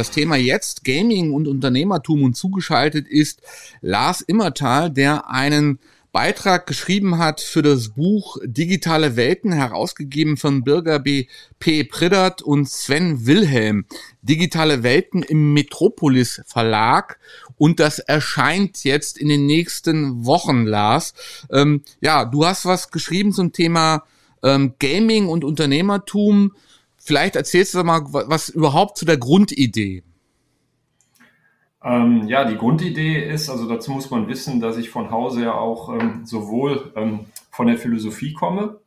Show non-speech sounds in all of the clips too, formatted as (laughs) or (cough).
Das Thema jetzt Gaming und Unternehmertum und zugeschaltet ist Lars Immertal, der einen Beitrag geschrieben hat für das Buch Digitale Welten, herausgegeben von Bürger B. P. Priddert und Sven Wilhelm. Digitale Welten im Metropolis Verlag. Und das erscheint jetzt in den nächsten Wochen, Lars. Ähm, ja, du hast was geschrieben zum Thema ähm, Gaming und Unternehmertum. Vielleicht erzählst du mal was überhaupt zu der Grundidee. Ähm, ja, die Grundidee ist, also dazu muss man wissen, dass ich von Hause ja auch ähm, sowohl ähm, von der Philosophie komme,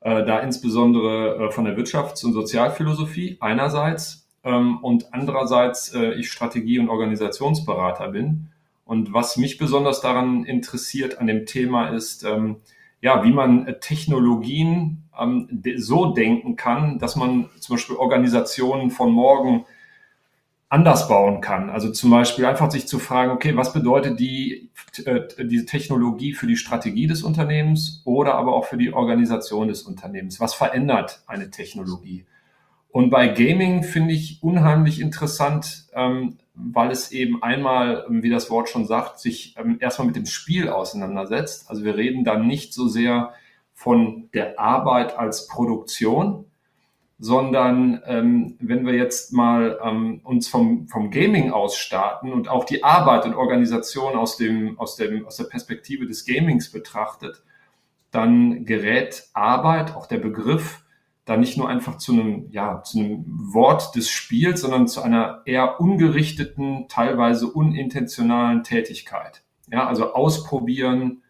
äh, da insbesondere äh, von der Wirtschafts- und Sozialphilosophie einerseits ähm, und andererseits äh, ich Strategie- und Organisationsberater bin. Und was mich besonders daran interessiert an dem Thema ist, ähm, ja, wie man äh, Technologien ähm, so denken kann, dass man zum Beispiel Organisationen von morgen anders bauen kann. Also zum Beispiel einfach sich zu fragen, okay, was bedeutet die, äh, diese Technologie für die Strategie des Unternehmens oder aber auch für die Organisation des Unternehmens? Was verändert eine Technologie? Und bei Gaming finde ich unheimlich interessant, ähm, weil es eben einmal, wie das Wort schon sagt, sich ähm, erstmal mit dem Spiel auseinandersetzt. Also wir reden dann nicht so sehr von der Arbeit als Produktion, sondern ähm, wenn wir jetzt mal ähm, uns vom, vom Gaming aus starten und auch die Arbeit und Organisation aus, dem, aus, dem, aus der Perspektive des Gamings betrachtet, dann gerät Arbeit, auch der Begriff, da nicht nur einfach zu einem, ja, zu einem Wort des Spiels, sondern zu einer eher ungerichteten, teilweise unintentionalen Tätigkeit. Ja, also ausprobieren,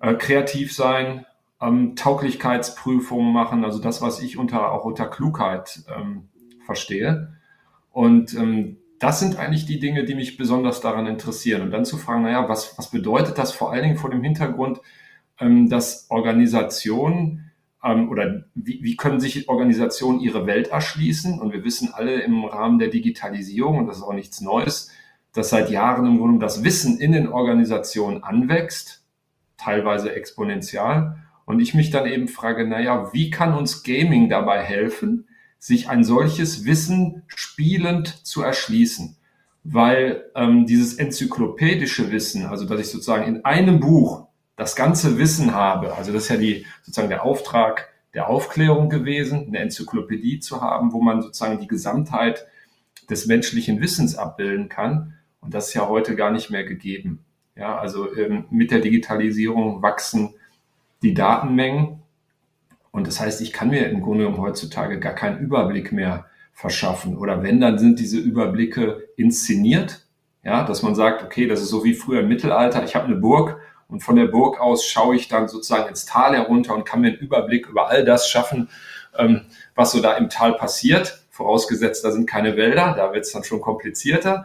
äh, kreativ sein, ähm, Tauglichkeitsprüfungen machen, also das, was ich unter, auch unter Klugheit ähm, verstehe. Und ähm, das sind eigentlich die Dinge, die mich besonders daran interessieren. Und dann zu fragen, naja, was, was bedeutet das vor allen Dingen vor dem Hintergrund, ähm, dass Organisationen ähm, oder wie, wie können sich Organisationen ihre Welt erschließen? Und wir wissen alle im Rahmen der Digitalisierung, und das ist auch nichts Neues, dass seit Jahren im Grunde das Wissen in den Organisationen anwächst, teilweise exponentiell. Und ich mich dann eben frage, naja, wie kann uns Gaming dabei helfen, sich ein solches Wissen spielend zu erschließen? Weil ähm, dieses enzyklopädische Wissen, also dass ich sozusagen in einem Buch das ganze Wissen habe, also das ist ja die, sozusagen der Auftrag der Aufklärung gewesen, eine Enzyklopädie zu haben, wo man sozusagen die Gesamtheit des menschlichen Wissens abbilden kann. Und das ist ja heute gar nicht mehr gegeben. Ja, also ähm, mit der Digitalisierung wachsen die Datenmengen. Und das heißt, ich kann mir im Grunde genommen heutzutage gar keinen Überblick mehr verschaffen. Oder wenn, dann sind diese Überblicke inszeniert. Ja, dass man sagt, okay, das ist so wie früher im Mittelalter. Ich habe eine Burg und von der Burg aus schaue ich dann sozusagen ins Tal herunter und kann mir einen Überblick über all das schaffen, ähm, was so da im Tal passiert. Vorausgesetzt, da sind keine Wälder, da wird es dann schon komplizierter.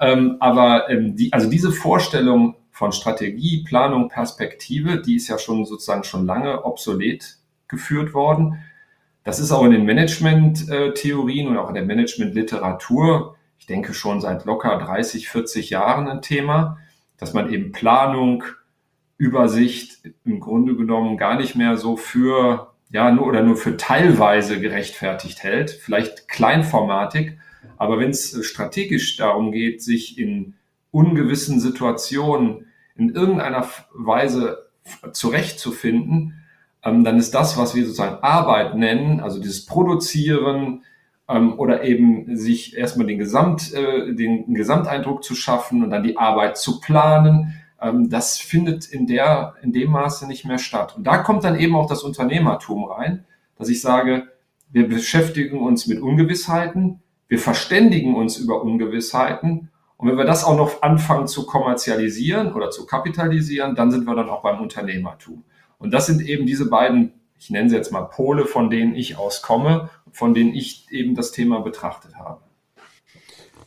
Ähm, aber ähm, die, also diese Vorstellung von Strategie, Planung, Perspektive, die ist ja schon sozusagen schon lange obsolet geführt worden. Das ist auch in den Management-Theorien und auch in der Management-Literatur, ich denke schon seit locker 30, 40 Jahren ein Thema, dass man eben Planung, Übersicht im Grunde genommen gar nicht mehr so für, ja, nur oder nur für teilweise gerechtfertigt hält, vielleicht kleinformatig. Aber wenn es strategisch darum geht, sich in ungewissen Situationen in irgendeiner Weise zurechtzufinden, ähm, dann ist das, was wir sozusagen Arbeit nennen, also dieses Produzieren ähm, oder eben sich erstmal den, Gesamt, äh, den Gesamteindruck zu schaffen und dann die Arbeit zu planen, ähm, das findet in, der, in dem Maße nicht mehr statt. Und da kommt dann eben auch das Unternehmertum rein, dass ich sage, wir beschäftigen uns mit Ungewissheiten, wir verständigen uns über Ungewissheiten Und wenn wir das auch noch anfangen zu kommerzialisieren oder zu kapitalisieren, dann sind wir dann auch beim Unternehmertum. Und das sind eben diese beiden, ich nenne sie jetzt mal Pole, von denen ich auskomme, von denen ich eben das Thema betrachtet habe.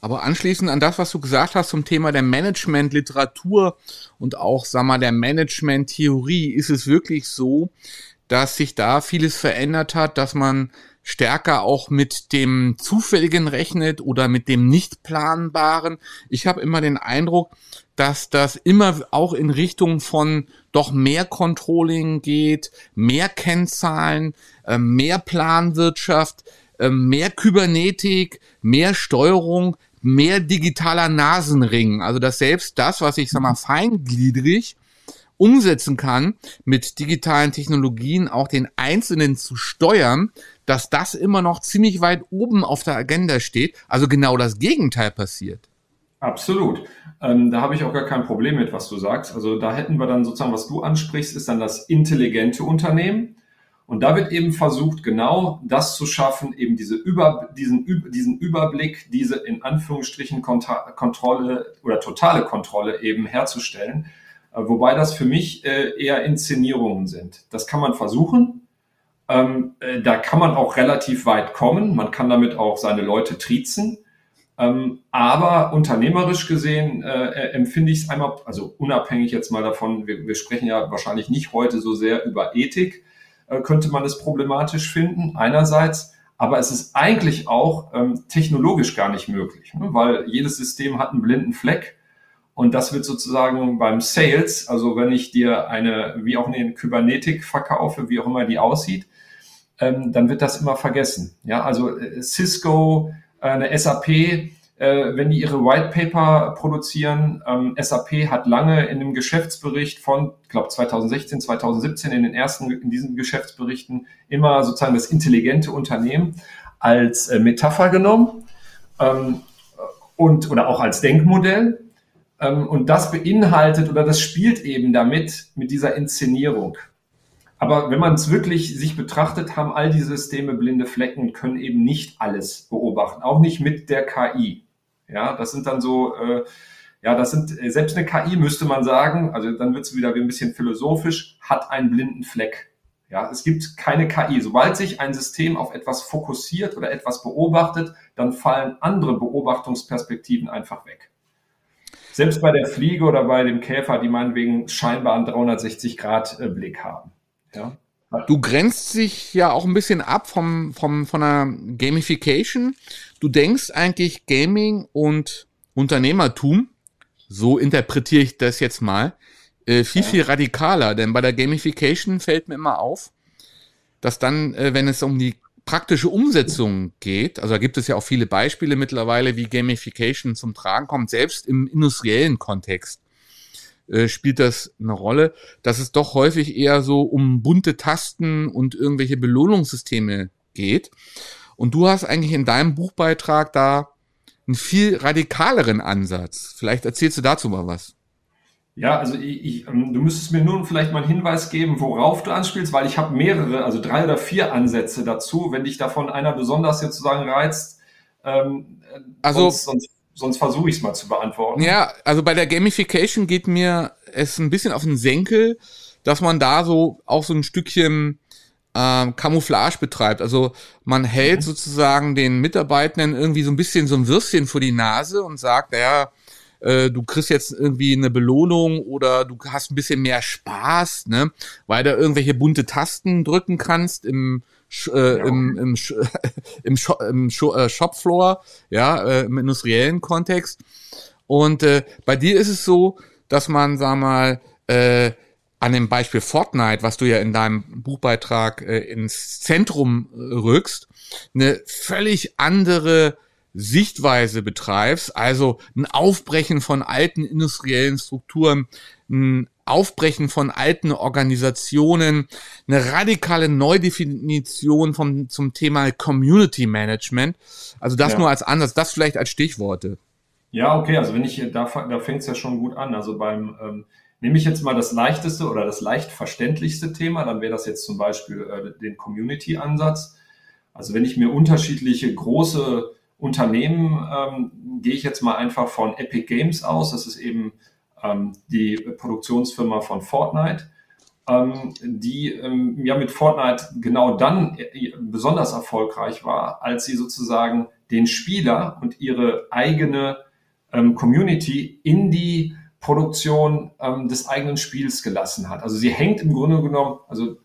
Aber anschließend an das, was du gesagt hast zum Thema der Management-Literatur und auch, sag mal, der Management-Theorie, ist es wirklich so, dass sich da vieles verändert hat, dass man stärker auch mit dem Zufälligen rechnet oder mit dem Nicht-Planbaren. Ich habe immer den Eindruck, dass das immer auch in Richtung von doch mehr Controlling geht, mehr Kennzahlen, äh, mehr Planwirtschaft, äh, mehr Kybernetik, mehr Steuerung, mehr digitaler Nasenring. Also dass selbst das, was ich sag mal feingliedrig umsetzen kann, mit digitalen Technologien auch den Einzelnen zu steuern, dass das immer noch ziemlich weit oben auf der Agenda steht. Also genau das Gegenteil passiert. Absolut. Ähm, da habe ich auch gar kein Problem mit, was du sagst. Also da hätten wir dann sozusagen, was du ansprichst, ist dann das intelligente Unternehmen. Und da wird eben versucht, genau das zu schaffen, eben diese Über, diesen, diesen Überblick, diese in Anführungsstrichen Kontrolle oder totale Kontrolle eben herzustellen. Äh, wobei das für mich äh, eher Inszenierungen sind. Das kann man versuchen. Ähm, äh, da kann man auch relativ weit kommen. Man kann damit auch seine Leute triezen. Ähm, aber unternehmerisch gesehen empfinde ich es einmal, also unabhängig jetzt mal davon, wir, sprechen ja wahrscheinlich nicht heute so sehr über Ethik, könnte man es problematisch finden, einerseits. Aber es ist eigentlich auch ähm, technologisch gar nicht möglich, ne? weil jedes System hat einen blinden Fleck. Und das wird sozusagen beim Sales, also wenn ich dir eine, wie auch eine Kybernetik verkaufe, wie auch immer die aussieht, ähm, dann wird das immer vergessen. Ja, also äh, Cisco, äh, eine SAP, äh, wenn die ihre White Paper produzieren. Ähm, SAP hat lange in dem Geschäftsbericht von, ich glaube 2016, 2017 in den ersten in diesen Geschäftsberichten immer sozusagen das intelligente Unternehmen als äh, Metapher genommen ähm, und oder auch als Denkmodell. Ähm, und das beinhaltet oder das spielt eben damit mit dieser Inszenierung. Aber wenn man es wirklich sich betrachtet, haben all diese Systeme blinde Flecken und können eben nicht alles beobachten, auch nicht mit der KI. Ja, das sind dann so, äh, ja, das sind, äh, selbst eine KI müsste man sagen, also dann wird es wieder ein bisschen philosophisch, hat einen blinden Fleck. Ja, es gibt keine KI. Sobald sich ein System auf etwas fokussiert oder etwas beobachtet, dann fallen andere Beobachtungsperspektiven einfach weg. Selbst bei der Fliege oder bei dem Käfer, die meinetwegen scheinbar einen 360-Grad-Blick haben. Ja. Du grenzt sich ja auch ein bisschen ab vom, vom, von einer Gamification. Du denkst eigentlich Gaming und Unternehmertum, so interpretiere ich das jetzt mal, äh, viel, viel radikaler. Denn bei der Gamification fällt mir immer auf, dass dann, äh, wenn es um die praktische Umsetzung geht, also da gibt es ja auch viele Beispiele mittlerweile, wie Gamification zum Tragen kommt, selbst im industriellen Kontext äh, spielt das eine Rolle, dass es doch häufig eher so um bunte Tasten und irgendwelche Belohnungssysteme geht. Und du hast eigentlich in deinem Buchbeitrag da einen viel radikaleren Ansatz. Vielleicht erzählst du dazu mal was. Ja, also ich, ich, ähm, du müsstest mir nun vielleicht mal einen Hinweis geben, worauf du anspielst, weil ich habe mehrere, also drei oder vier Ansätze dazu. Wenn dich davon einer besonders jetzt sozusagen reizt, ähm, also sonst, sonst sonst versuche ich es mal zu beantworten. Ja, also bei der Gamification geht mir es ein bisschen auf den Senkel, dass man da so auch so ein Stückchen ähm, Camouflage betreibt. Also man hält mhm. sozusagen den Mitarbeitenden irgendwie so ein bisschen so ein Würstchen vor die Nase und sagt, naja, äh, du kriegst jetzt irgendwie eine Belohnung oder du hast ein bisschen mehr Spaß, ne, weil da irgendwelche bunte Tasten drücken kannst im äh, im, im, (laughs) im, Shop, im äh, Shopfloor, ja, äh, im industriellen Kontext. Und äh, bei dir ist es so, dass man, sag mal, äh, an dem Beispiel Fortnite, was du ja in deinem Buchbeitrag äh, ins Zentrum äh, rückst, eine völlig andere Sichtweise betreibst, also ein Aufbrechen von alten industriellen Strukturen, ein Aufbrechen von alten Organisationen, eine radikale Neudefinition vom, zum Thema Community Management. Also das ja. nur als Ansatz, das vielleicht als Stichworte. Ja, okay, also wenn ich, da, da fängt es ja schon gut an. Also beim, ähm, nehme ich jetzt mal das leichteste oder das leicht verständlichste Thema, dann wäre das jetzt zum Beispiel äh, den Community-Ansatz. Also wenn ich mir unterschiedliche große Unternehmen ähm, gehe ich jetzt mal einfach von Epic Games aus. Das ist eben ähm, die Produktionsfirma von Fortnite, ähm, die ähm, ja mit Fortnite genau dann äh, besonders erfolgreich war, als sie sozusagen den Spieler und ihre eigene ähm, Community in die Produktion ähm, des eigenen Spiels gelassen hat. Also sie hängt im Grunde genommen, also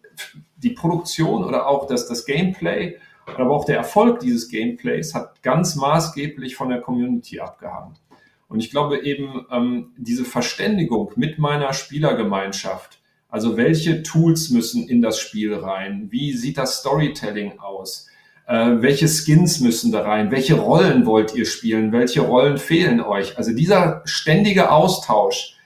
die Produktion oder auch das, das Gameplay, aber auch der Erfolg dieses Gameplays hat ganz maßgeblich von der Community abgehangen. Und ich glaube eben, ähm, diese Verständigung mit meiner Spielergemeinschaft, also welche Tools müssen in das Spiel rein? Wie sieht das Storytelling aus? Äh, welche Skins müssen da rein? Welche Rollen wollt ihr spielen? Welche Rollen fehlen euch? Also dieser ständige Austausch,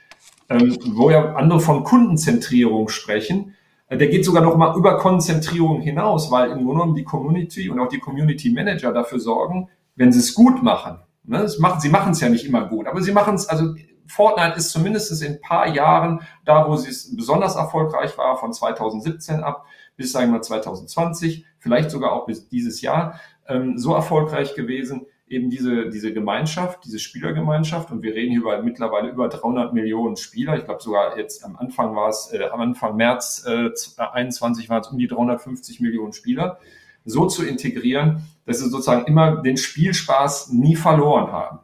ähm, wo ja andere von Kundenzentrierung sprechen, der geht sogar noch mal über Konzentrierung hinaus, weil im Grunde genommen die Community und auch die Community Manager dafür sorgen, wenn sie es gut machen. Ne, machen sie machen es ja nicht immer gut, aber sie machen es, also Fortnite ist zumindest in ein paar Jahren da, wo sie es besonders erfolgreich war, von 2017 ab bis, sagen wir mal, 2020, vielleicht sogar auch bis dieses Jahr, ähm, so erfolgreich gewesen, eben diese, diese Gemeinschaft, diese Spielergemeinschaft. Und wir reden hier über mittlerweile über 300 Millionen Spieler. Ich glaube sogar jetzt am Anfang war es, äh, am Anfang März äh, 21 waren es um die 350 Millionen Spieler. So zu integrieren, dass sie sozusagen immer den Spielspaß nie verloren haben.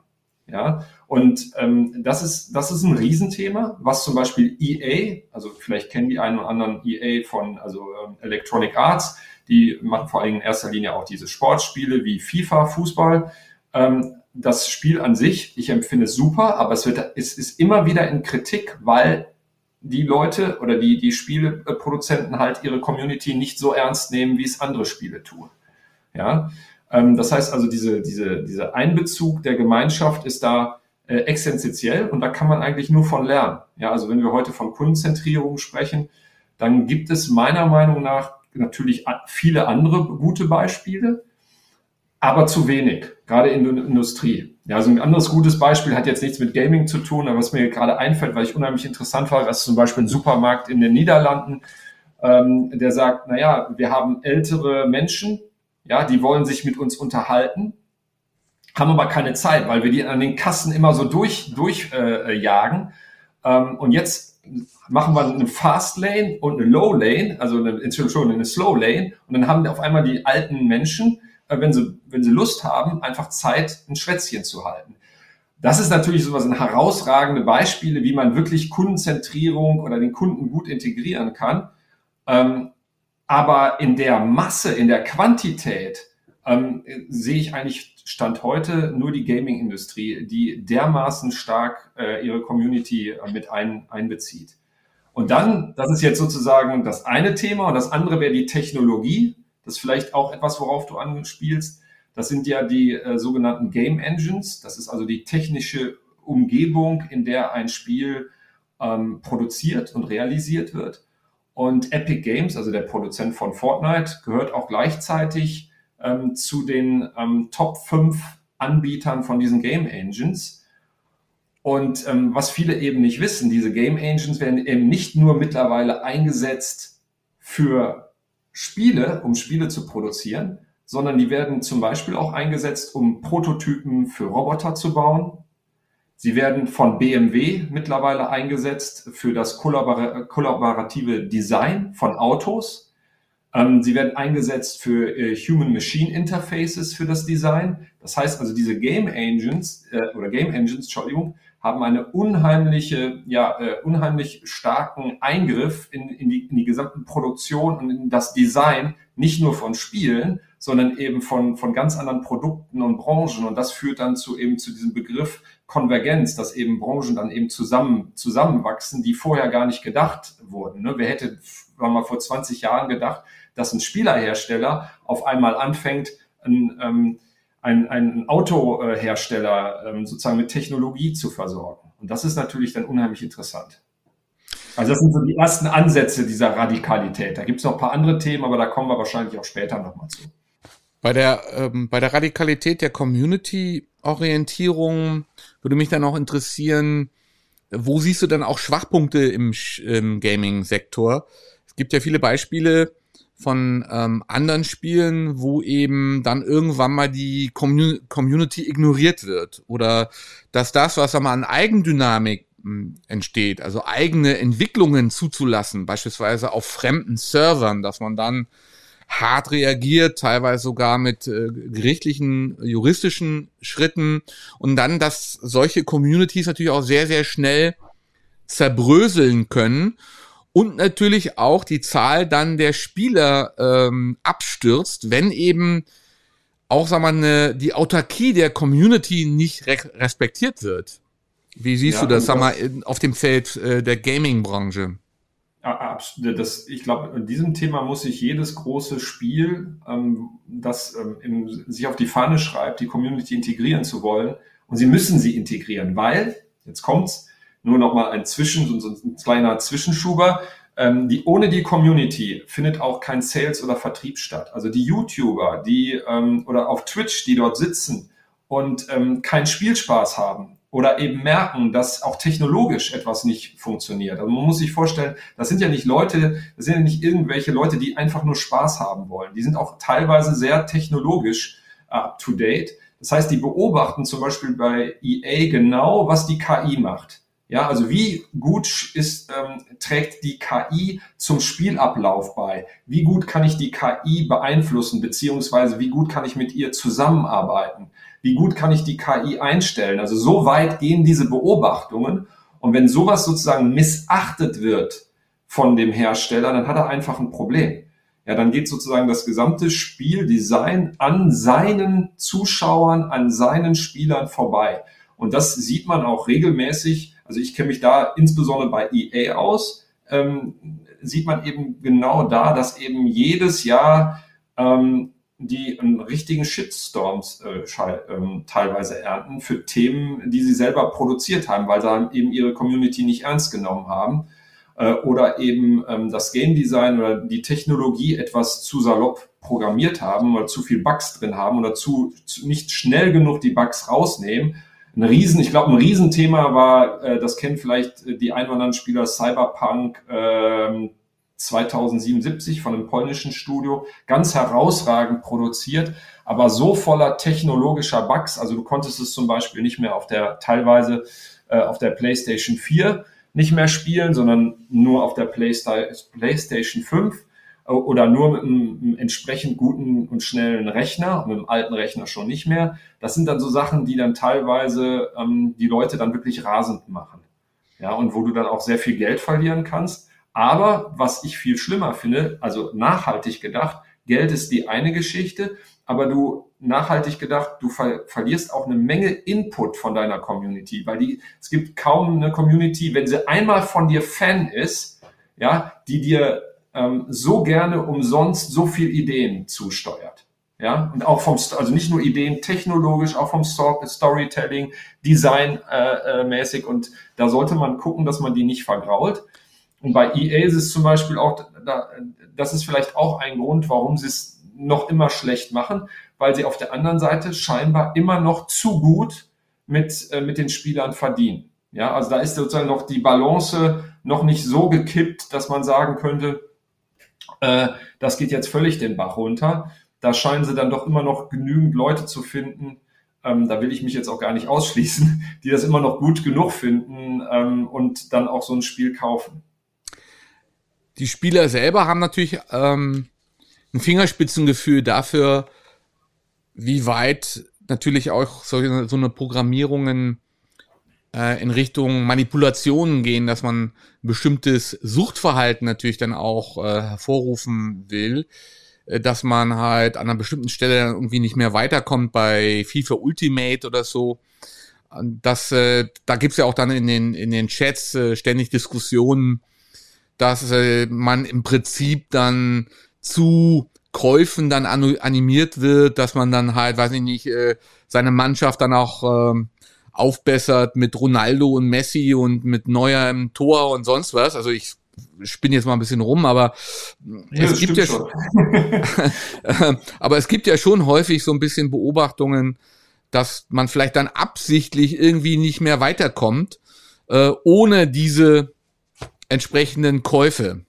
Ja, und ähm, das ist das ist ein Riesenthema, was zum Beispiel EA, also vielleicht kennen die einen oder anderen EA von also ähm, Electronic Arts, die machen vor allem in erster Linie auch diese Sportspiele wie FIFA, Fußball. Ähm, das Spiel an sich, ich empfinde es super, aber es wird es ist immer wieder in Kritik, weil die Leute oder die die Spieleproduzenten halt ihre Community nicht so ernst nehmen, wie es andere Spiele tun. Ja, ähm, das heißt also, diese, diese, dieser Einbezug der Gemeinschaft ist da äh, existenziell und da kann man eigentlich nur von lernen. Ja, also wenn wir heute von Kundenzentrierung sprechen, dann gibt es meiner Meinung nach natürlich viele andere gute Beispiele, aber zu wenig, gerade in der Industrie. Ja, also ein anderes gutes Beispiel hat jetzt nichts mit Gaming zu tun, aber was mir gerade einfällt, weil ich unheimlich interessant war, ist zum Beispiel ein Supermarkt in den Niederlanden, ähm, der sagt, naja, wir haben ältere Menschen, ja, die wollen sich mit uns unterhalten, haben aber keine Zeit, weil wir die an den Kassen immer so durch, durchjagen. Äh, jagen. ähm, und jetzt machen wir eine Fast Lane und eine Low Lane, also eine, Entschuldigung, eine Slow Lane. Und dann haben auf einmal die alten Menschen, wenn sie, wenn sie Lust haben, einfach Zeit, ein Schwätzchen zu halten. Das ist natürlich sowas ein herausragende Beispiele, wie man wirklich Kundenzentrierung oder den Kunden gut integrieren kann. Ähm, aber in der Masse, in der Quantität ähm, sehe ich eigentlich Stand heute nur die Gaming-Industrie, die dermaßen stark äh, ihre Community äh, mit ein, einbezieht. Und dann, das ist jetzt sozusagen das eine Thema und das andere wäre die Technologie. Das ist vielleicht auch etwas, worauf du anspielst. Das sind ja die äh, sogenannten Game Engines. Das ist also die technische Umgebung, in der ein Spiel ähm, produziert und realisiert wird. Und Epic Games, also der Produzent von Fortnite, gehört auch gleichzeitig ähm, zu den ähm, Top 5 Anbietern von diesen Game Engines. Und ähm, was viele eben nicht wissen, diese Game Engines werden eben nicht nur mittlerweile eingesetzt für Spiele, um Spiele zu produzieren, sondern die werden zum Beispiel auch eingesetzt, um Prototypen für Roboter zu bauen, Sie werden von BMW mittlerweile eingesetzt für das kollaborative Design von Autos. Ähm, sie werden eingesetzt für äh, Human-Machine Interfaces für das Design. Das heißt also, diese Game Engines äh, oder Game Engines, Entschuldigung, haben eine unheimliche, ja, äh, unheimlich starken Eingriff in, in, die, in die gesamte Produktion und in das Design, nicht nur von Spielen, sondern eben von, von ganz anderen Produkten und Branchen. Und das führt dann zu eben zu diesem Begriff Konvergenz, dass eben Branchen dann eben zusammen, zusammenwachsen, die vorher gar nicht gedacht wurden. Ne? Wer hätte mal vor 20 Jahren gedacht, dass ein Spielerhersteller auf einmal anfängt, ein, ähm, ein, ein Autohersteller ähm, sozusagen mit Technologie zu versorgen. Und das ist natürlich dann unheimlich interessant. Also das sind so die ersten Ansätze dieser Radikalität. Da gibt es noch ein paar andere Themen, aber da kommen wir wahrscheinlich auch später nochmal zu. Bei der, ähm, bei der Radikalität der Community Orientierung würde mich dann auch interessieren, wo siehst du dann auch Schwachpunkte im, im Gaming-Sektor? Es gibt ja viele Beispiele von ähm, anderen Spielen, wo eben dann irgendwann mal die Commun Community ignoriert wird oder dass das, was einmal an Eigendynamik hm, entsteht, also eigene Entwicklungen zuzulassen, beispielsweise auf fremden Servern, dass man dann hart reagiert, teilweise sogar mit äh, gerichtlichen, juristischen Schritten und dann, dass solche Communities natürlich auch sehr, sehr schnell zerbröseln können und natürlich auch die Zahl dann der Spieler ähm, abstürzt, wenn eben auch, wir mal, die Autarkie der Community nicht re respektiert wird. Wie siehst ja, du das, sag mal, auf dem Feld äh, der Gaming-Branche? Das, ich glaube, in diesem Thema muss sich jedes große Spiel, ähm, das ähm, im, sich auf die Fahne schreibt, die Community integrieren zu wollen. Und sie müssen sie integrieren, weil, jetzt kommt's, nur noch mal ein Zwischen, so ein kleiner Zwischenschuber. Ähm, die, ohne die Community findet auch kein Sales oder Vertrieb statt. Also die YouTuber, die ähm, oder auf Twitch, die dort sitzen und ähm, keinen Spielspaß haben oder eben merken, dass auch technologisch etwas nicht funktioniert. Also man muss sich vorstellen, das sind ja nicht Leute, das sind ja nicht irgendwelche Leute, die einfach nur Spaß haben wollen. Die sind auch teilweise sehr technologisch äh, up to date. Das heißt, die beobachten zum Beispiel bei EA genau, was die KI macht. Ja, also wie gut ist, ähm, trägt die KI zum Spielablauf bei? Wie gut kann ich die KI beeinflussen, beziehungsweise wie gut kann ich mit ihr zusammenarbeiten? Wie gut kann ich die KI einstellen? Also so weit gehen diese Beobachtungen. Und wenn sowas sozusagen missachtet wird von dem Hersteller, dann hat er einfach ein Problem. Ja, dann geht sozusagen das gesamte Spieldesign an seinen Zuschauern, an seinen Spielern vorbei. Und das sieht man auch regelmäßig also ich kenne mich da insbesondere bei EA aus, ähm, sieht man eben genau da, dass eben jedes Jahr ähm, die einen richtigen Shitstorms äh, ähm, teilweise ernten für Themen, die sie selber produziert haben, weil sie eben ihre Community nicht ernst genommen haben. Äh, oder eben ähm, das Game Design oder die Technologie etwas zu salopp programmiert haben oder zu viel Bugs drin haben oder zu, zu nicht schnell genug die Bugs rausnehmen ein Riesen, ich glaube, ein Riesenthema war, äh, das kennen vielleicht die ein oder anderen Spieler, Cyberpunk äh, 2077 von einem polnischen Studio, ganz herausragend produziert, aber so voller technologischer Bugs, also du konntest es zum Beispiel nicht mehr auf der, teilweise äh, auf der PlayStation 4 nicht mehr spielen, sondern nur auf der PlayStation 5 oder nur mit einem, entsprechend guten und schnellen Rechner, mit einem alten Rechner schon nicht mehr. Das sind dann so Sachen, die dann teilweise ähm, die Leute dann wirklich rasend machen. Ja, und wo du dann auch sehr viel Geld verlieren kannst. Aber was ich viel schlimmer finde, also nachhaltig gedacht, Geld ist die eine Geschichte, aber du nachhaltig gedacht, du ver verlierst auch eine Menge Input von deiner Community, weil die, es gibt kaum eine Community, wenn sie einmal von dir Fan ist, ja, die dir ähm, so gerne umsonst so viel Ideen zusteuert. Ja, und auch vom, also nicht nur Ideen technologisch, auch vom Storytelling, Design äh, äh, mäßig. Und da sollte man gucken, dass man die nicht vergrault. Und bei EA ist es zum Beispiel auch, da, das ist vielleicht auch ein Grund, warum sie es noch immer schlecht machen, weil sie auf der anderen Seite scheinbar immer noch zu gut mit, äh, mit den Spielern verdienen. Ja, also da ist sozusagen noch die Balance noch nicht so gekippt, dass man sagen könnte, äh, das geht jetzt völlig den Bach runter. Da scheinen sie dann doch immer noch genügend Leute zu finden, ähm, da will ich mich jetzt auch gar nicht (laughs) ausschließen, die das immer noch gut genug finden ähm, und dann auch so ein Spiel kaufen. Die Spieler selber haben natürlich ähm, ein Fingerspitzengefühl dafür, wie weit natürlich auch so, so eine Programmierungen in Richtung Manipulationen gehen, dass man bestimmtes Suchtverhalten natürlich dann auch äh, hervorrufen will, äh, dass man halt an einer bestimmten Stelle irgendwie nicht mehr weiterkommt bei FIFA Ultimate oder so. Das, äh, da gibt's ja auch dann in den, in den Chats äh, ständig Diskussionen, dass äh, man im Prinzip dann zu Käufen dann animiert wird, dass man dann halt, weiß ich nicht, äh, seine Mannschaft dann auch äh, aufbessert mit Ronaldo und Messi und mit Neuer im Tor und sonst was. Also ich spinne jetzt mal ein bisschen rum, aber ja, es gibt ja schon, (laughs) aber es gibt ja schon häufig so ein bisschen Beobachtungen, dass man vielleicht dann absichtlich irgendwie nicht mehr weiterkommt, äh, ohne diese entsprechenden Käufe.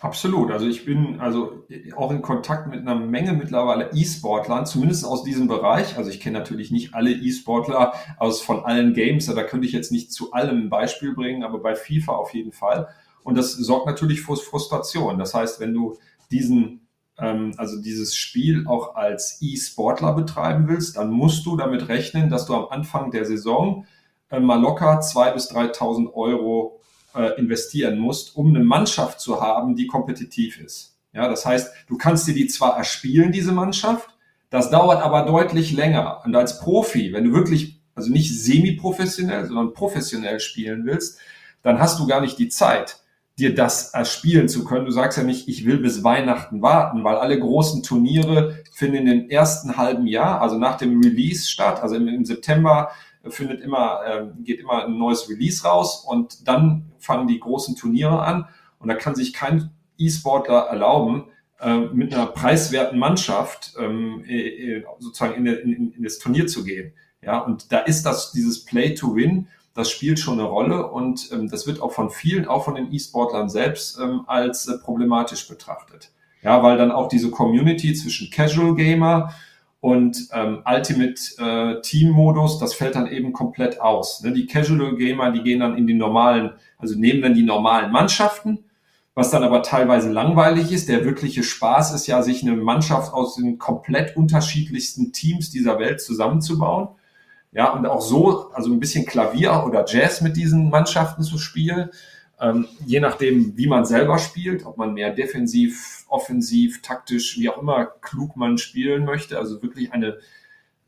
Absolut. Also ich bin also auch in Kontakt mit einer Menge mittlerweile E-Sportlern, zumindest aus diesem Bereich. Also ich kenne natürlich nicht alle E-Sportler aus von allen Games, da könnte ich jetzt nicht zu allem ein Beispiel bringen, aber bei FIFA auf jeden Fall. Und das sorgt natürlich für Frustration. Das heißt, wenn du diesen, ähm, also dieses Spiel auch als E-Sportler betreiben willst, dann musst du damit rechnen, dass du am Anfang der Saison äh, mal locker zwei bis 3.000 Euro äh, investieren musst, um eine Mannschaft zu haben, die kompetitiv ist. Ja, das heißt, du kannst dir die zwar erspielen, diese Mannschaft, das dauert aber deutlich länger. Und als Profi, wenn du wirklich, also nicht semi-professionell, sondern professionell spielen willst, dann hast du gar nicht die Zeit, dir das erspielen zu können. Du sagst ja nicht, ich will bis Weihnachten warten, weil alle großen Turniere finden in den ersten halben Jahr, also nach dem Release statt, also im, im September findet immer, ähm, geht immer ein neues Release raus und dann fangen die großen Turniere an und da kann sich kein E-Sportler erlauben, äh, mit einer preiswerten Mannschaft ähm, äh, äh, sozusagen in, in, in das Turnier zu gehen. Ja, und da ist das, dieses Play to Win, das spielt schon eine Rolle und ähm, das wird auch von vielen, auch von den E-Sportlern selbst, ähm, als äh, problematisch betrachtet. Ja, weil dann auch diese Community zwischen Casual Gamer und ähm, Ultimate äh, Team Modus, das fällt dann eben komplett aus. Ne? Die Casual Gamer, die gehen dann in die normalen, also nehmen dann die normalen Mannschaften, was dann aber teilweise langweilig ist. Der wirkliche Spaß ist ja, sich eine Mannschaft aus den komplett unterschiedlichsten Teams dieser Welt zusammenzubauen. Ja, und auch so, also ein bisschen Klavier oder Jazz mit diesen Mannschaften zu spielen. Ähm, je nachdem, wie man selber spielt, ob man mehr defensiv, offensiv, taktisch, wie auch immer klug man spielen möchte. Also wirklich eine,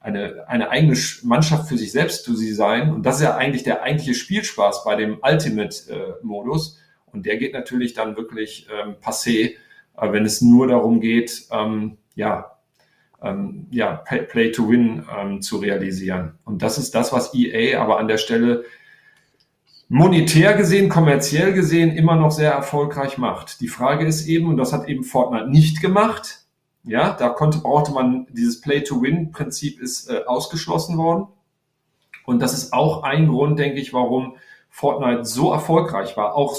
eine, eine eigene Mannschaft für sich selbst zu sie sein. Und das ist ja eigentlich der eigentliche Spielspaß bei dem Ultimate-Modus. Und der geht natürlich dann wirklich ähm, passé, äh, wenn es nur darum geht, ähm, ja, ähm, ja, Play to Win ähm, zu realisieren. Und das ist das, was EA aber an der Stelle monetär gesehen, kommerziell gesehen immer noch sehr erfolgreich macht. Die Frage ist eben, und das hat eben Fortnite nicht gemacht, ja, da konnte, brauchte man dieses Play-to-Win-Prinzip ist äh, ausgeschlossen worden. Und das ist auch ein Grund, denke ich, warum Fortnite so erfolgreich war, auch,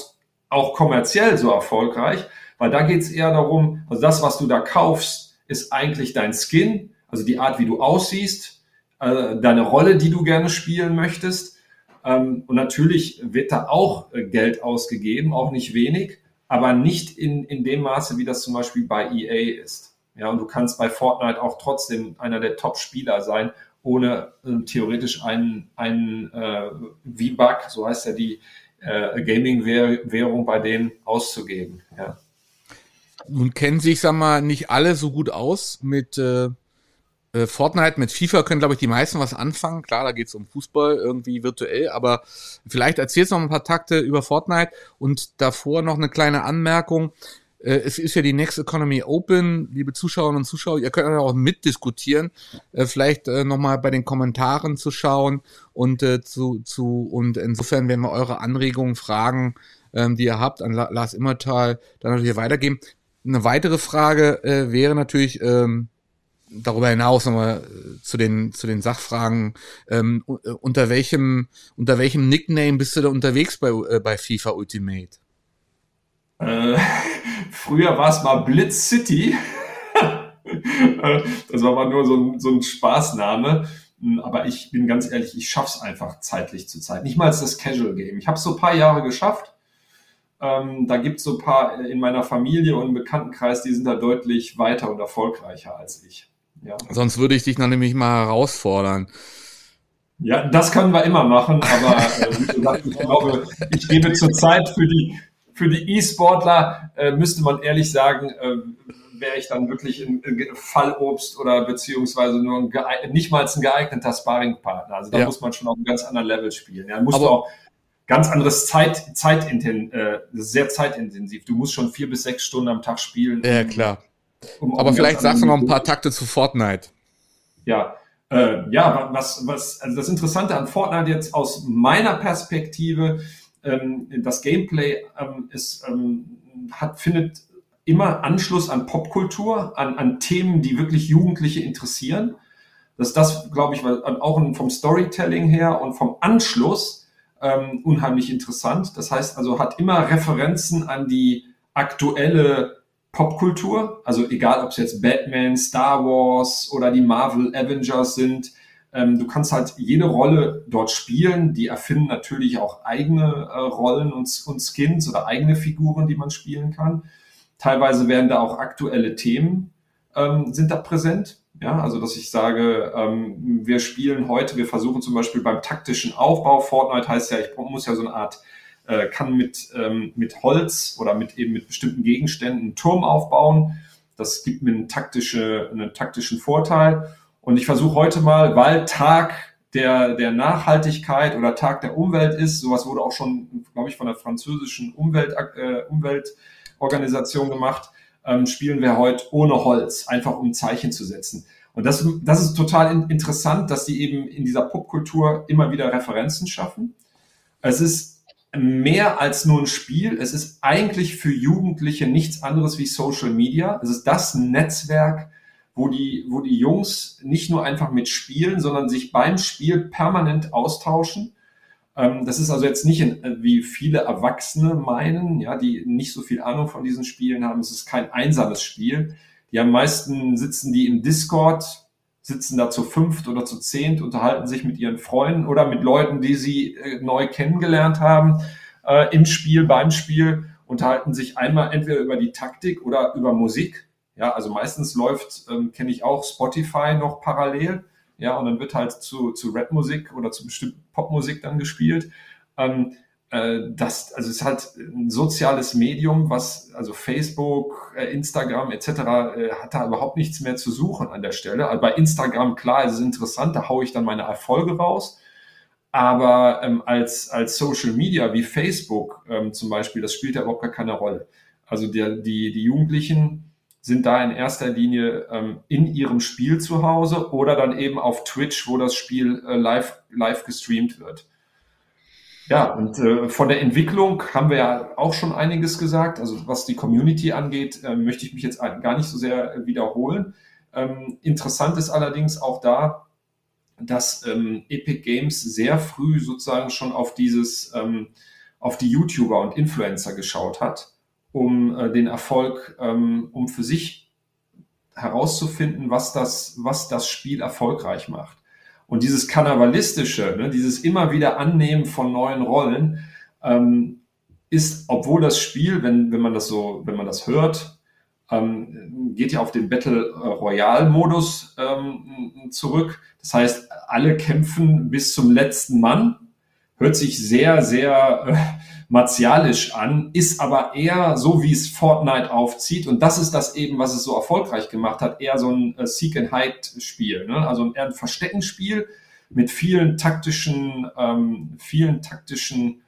auch kommerziell so erfolgreich, weil da geht es eher darum, also das, was du da kaufst, ist eigentlich dein Skin, also die Art, wie du aussiehst, äh, deine Rolle, die du gerne spielen möchtest ähm, und natürlich wird da auch äh, Geld ausgegeben, auch nicht wenig, aber nicht in, in dem Maße, wie das zum Beispiel bei EA ist. Ja, und du kannst bei Fortnite auch trotzdem einer der Top-Spieler sein, ohne äh, theoretisch einen, einen äh, V-Buck, so heißt ja die äh, Gaming-Währung bei denen auszugeben. Ja. Nun kennen sich, sag mal, nicht alle so gut aus mit äh, äh, Fortnite mit FIFA können, glaube ich, die meisten was anfangen. Klar, da geht's um Fußball irgendwie virtuell, aber vielleicht erzählst du noch ein paar Takte über Fortnite und davor noch eine kleine Anmerkung. Äh, es ist ja die Next Economy Open, liebe Zuschauerinnen und Zuschauer, ihr könnt auch mitdiskutieren, äh, vielleicht nochmal bei den Kommentaren zu schauen und zu, zu und insofern werden wir eure Anregungen, Fragen, ähm, die ihr habt, an Lars Immertal dann natürlich weitergeben. Eine weitere Frage wäre natürlich, ähm, darüber hinaus nochmal äh, zu den zu den Sachfragen ähm, äh, unter welchem unter welchem Nickname bist du da unterwegs bei äh, bei FIFA Ultimate? Äh, früher war es mal Blitz City. (laughs) das war aber nur so ein, so ein Spaßname. Hm, aber ich bin ganz ehrlich, ich schaff's einfach zeitlich zu Zeit. Nicht mal als das Casual Game. Ich habe so ein paar Jahre geschafft. Ähm, da gibt es so ein paar in meiner Familie und im Bekanntenkreis, die sind da deutlich weiter und erfolgreicher als ich. Ja. Sonst würde ich dich dann nämlich mal herausfordern. Ja, das können wir immer machen, aber äh, ich glaube, ich gebe zurzeit für die für die E-Sportler äh, müsste man ehrlich sagen, äh, wäre ich dann wirklich ein, ein Fallobst oder beziehungsweise nur ein nicht mal ein geeigneter Sparringpartner. Also da ja. muss man schon auf einem ganz anderen Level spielen. Ja, musst aber, auch ganz anderes Zeit, Zeitinten, äh, sehr zeitintensiv. Du musst schon vier bis sechs Stunden am Tag spielen. Ja, klar. Um Aber vielleicht sagst du noch ein paar Takte zu Fortnite. Ja, äh, ja, was, was, also das Interessante an Fortnite jetzt aus meiner Perspektive, ähm, das Gameplay ähm, ist, ähm, hat, findet immer Anschluss an Popkultur, an, an Themen, die wirklich Jugendliche interessieren. Dass das, glaube ich, auch vom Storytelling her und vom Anschluss ähm, unheimlich interessant. Das heißt also, hat immer Referenzen an die aktuelle Popkultur, also egal ob es jetzt Batman, Star Wars oder die Marvel Avengers sind, ähm, du kannst halt jede Rolle dort spielen. Die erfinden natürlich auch eigene äh, Rollen und, und Skins oder eigene Figuren, die man spielen kann. Teilweise werden da auch aktuelle Themen ähm, sind da präsent. Ja, also dass ich sage, ähm, wir spielen heute, wir versuchen zum Beispiel beim taktischen Aufbau, Fortnite heißt ja, ich muss ja so eine Art, äh, kann mit, ähm, mit Holz oder mit eben mit bestimmten Gegenständen einen Turm aufbauen. Das gibt mir einen, taktische, einen taktischen Vorteil. Und ich versuche heute mal, weil Tag der, der Nachhaltigkeit oder Tag der Umwelt ist, sowas wurde auch schon, glaube ich, von der französischen Umwelt, äh, Umweltorganisation gemacht, ähm, spielen wir heute ohne Holz, einfach um Zeichen zu setzen. Und das, das ist total in, interessant, dass die eben in dieser Popkultur immer wieder Referenzen schaffen. Es ist mehr als nur ein Spiel. Es ist eigentlich für Jugendliche nichts anderes wie Social Media. Es ist das Netzwerk, wo die, wo die Jungs nicht nur einfach mitspielen, sondern sich beim Spiel permanent austauschen. Ähm, das ist also jetzt nicht, äh, wie viele Erwachsene meinen, ja, die nicht so viel Ahnung von diesen Spielen haben. Es ist kein einsames Spiel. Die am meisten sitzen die im Discord, sitzen da zu fünft oder zu zehnt, unterhalten sich mit ihren Freunden oder mit Leuten, die sie äh, neu kennengelernt haben äh, im Spiel, beim Spiel, unterhalten sich einmal entweder über die Taktik oder über Musik. Ja, also meistens läuft, ähm, kenne ich auch Spotify noch parallel. Ja, und dann wird halt zu, zu Rap-Musik oder zu bestimmten Popmusik dann gespielt. Ähm, äh, das, also es ist halt ein soziales Medium, was, also Facebook, äh, Instagram etc. Äh, hat da überhaupt nichts mehr zu suchen an der Stelle. Also bei Instagram, klar, es ist interessant, da haue ich dann meine Erfolge raus. Aber ähm, als, als Social Media wie Facebook ähm, zum Beispiel, das spielt ja überhaupt gar keine Rolle. Also der, die, die Jugendlichen, sind da in erster Linie ähm, in ihrem Spiel zu Hause oder dann eben auf Twitch, wo das Spiel äh, live, live gestreamt wird. Ja, und äh, von der Entwicklung haben wir ja auch schon einiges gesagt. Also was die Community angeht, äh, möchte ich mich jetzt gar nicht so sehr äh, wiederholen. Ähm, interessant ist allerdings auch da, dass ähm, Epic Games sehr früh sozusagen schon auf dieses, ähm, auf die YouTuber und Influencer geschaut hat um äh, den Erfolg, ähm, um für sich herauszufinden, was das, was das Spiel erfolgreich macht. Und dieses Kannibalistische, ne, dieses immer wieder Annehmen von neuen Rollen, ähm, ist, obwohl das Spiel, wenn, wenn man das so, wenn man das hört, ähm, geht ja auf den Battle Royale Modus ähm, zurück. Das heißt, alle kämpfen bis zum letzten Mann. Hört sich sehr, sehr äh, martialisch an, ist aber eher so, wie es Fortnite aufzieht. Und das ist das eben, was es so erfolgreich gemacht hat, eher so ein äh, Seek-and-Hide-Spiel. Ne? Also eher ein Versteckenspiel mit vielen taktischen, ähm, vielen taktischen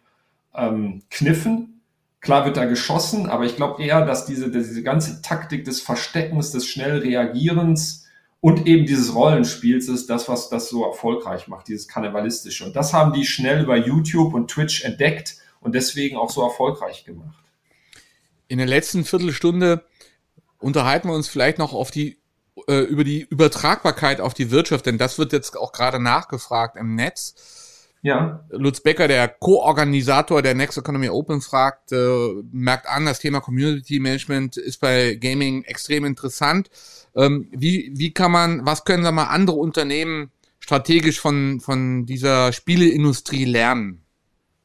ähm, Kniffen. Klar wird da geschossen, aber ich glaube eher, dass diese, diese ganze Taktik des Versteckens, des schnell Reagierens und eben dieses Rollenspiels ist das, was das so erfolgreich macht, dieses Karnevalistische. Und das haben die schnell über YouTube und Twitch entdeckt und deswegen auch so erfolgreich gemacht. In der letzten Viertelstunde unterhalten wir uns vielleicht noch auf die äh, über die Übertragbarkeit auf die Wirtschaft, denn das wird jetzt auch gerade nachgefragt im Netz. Ja. Lutz Becker, der Co-Organisator der Next Economy Open, fragt, äh, merkt an, das Thema Community Management ist bei Gaming extrem interessant. Ähm, wie, wie kann man, was können da mal andere Unternehmen strategisch von, von dieser Spieleindustrie lernen?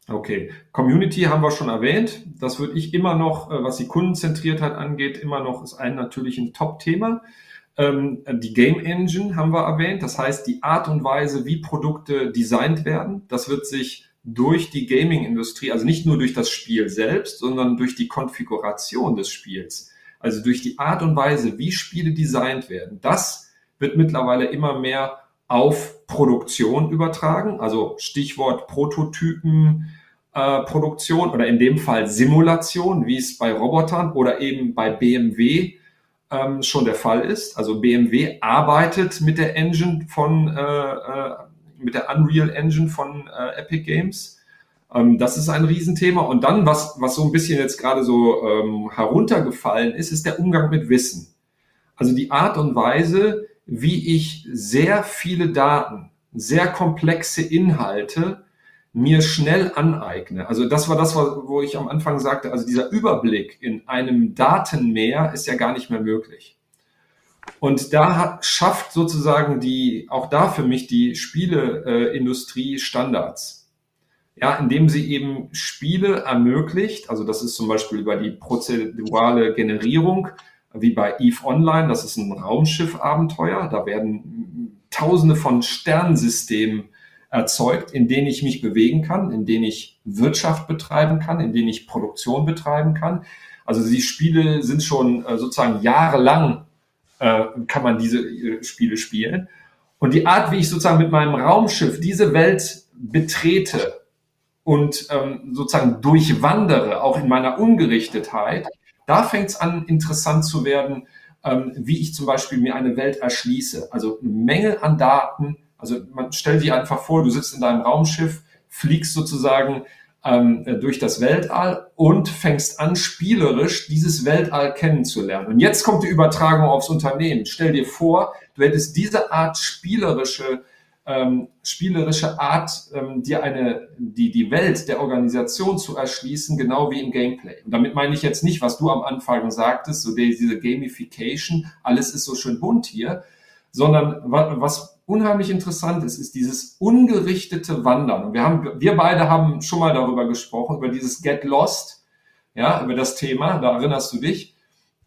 Okay, Community haben wir schon erwähnt. Das würde ich immer noch, äh, was die Kundenzentriertheit angeht, immer noch ist ein natürlich ein Top-Thema. Ähm, die Game Engine haben wir erwähnt. Das heißt, die Art und Weise, wie Produkte designt werden, das wird sich durch die Gaming-Industrie, also nicht nur durch das Spiel selbst, sondern durch die Konfiguration des Spiels, also durch die Art und Weise, wie Spiele designt werden. Das wird mittlerweile immer mehr auf Produktion übertragen, also Stichwort Prototypen, äh, Produktion oder in dem Fall Simulation, wie es bei Robotern oder eben bei BMW ähm, schon der Fall ist. Also BMW arbeitet mit der Engine von, äh, äh, mit der Unreal Engine von äh, Epic Games. Ähm, das ist ein Riesenthema. Und dann, was, was so ein bisschen jetzt gerade so ähm, heruntergefallen ist, ist der Umgang mit Wissen. Also die Art und Weise, wie ich sehr viele Daten, sehr komplexe Inhalte mir schnell aneigne. Also das war das, wo ich am Anfang sagte, also dieser Überblick in einem Datenmeer ist ja gar nicht mehr möglich. Und da hat, schafft sozusagen die, auch da für mich die Spieleindustrie äh, Standards. Ja, indem sie eben Spiele ermöglicht, also das ist zum Beispiel über die prozedurale Generierung, wie bei EVE Online, das ist ein Raumschiff-Abenteuer, da werden tausende von Sternsystemen erzeugt, in denen ich mich bewegen kann, in denen ich Wirtschaft betreiben kann, in denen ich Produktion betreiben kann. Also die Spiele sind schon äh, sozusagen jahrelang äh, kann man diese äh, Spiele spielen. Und die Art, wie ich sozusagen mit meinem Raumschiff diese Welt betrete und ähm, sozusagen durchwandere, auch in meiner Ungerichtetheit, da fängt es an, interessant zu werden, ähm, wie ich zum Beispiel mir eine Welt erschließe. Also eine Menge an Daten. Also man stellt dir einfach vor, du sitzt in deinem Raumschiff, fliegst sozusagen ähm, durch das Weltall und fängst an, spielerisch dieses Weltall kennenzulernen. Und jetzt kommt die Übertragung aufs Unternehmen. Stell dir vor, du hättest diese Art spielerische ähm, spielerische Art, ähm, dir eine, die, die Welt der Organisation zu erschließen, genau wie im Gameplay. Und damit meine ich jetzt nicht, was du am Anfang sagtest, so diese Gamification, alles ist so schön bunt hier, sondern was unheimlich interessant ist, ist dieses ungerichtete Wandern. Und wir haben, wir beide haben schon mal darüber gesprochen, über dieses Get Lost, ja, über das Thema, da erinnerst du dich.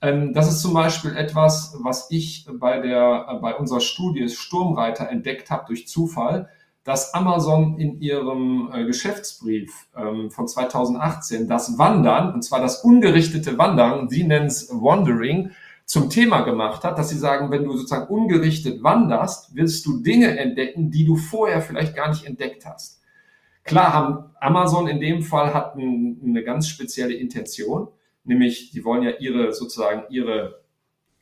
Ähm, das ist zum Beispiel etwas, was ich bei der, bei unserer Studie Sturmreiter entdeckt habe durch Zufall, dass Amazon in ihrem äh, Geschäftsbrief ähm, von 2018 das Wandern, und zwar das ungerichtete Wandern, sie nennen es Wandering, zum Thema gemacht hat, dass sie sagen, wenn du sozusagen ungerichtet wanderst, wirst du Dinge entdecken, die du vorher vielleicht gar nicht entdeckt hast. Klar haben Amazon in dem Fall hat eine ganz spezielle Intention, nämlich die wollen ja ihre sozusagen ihre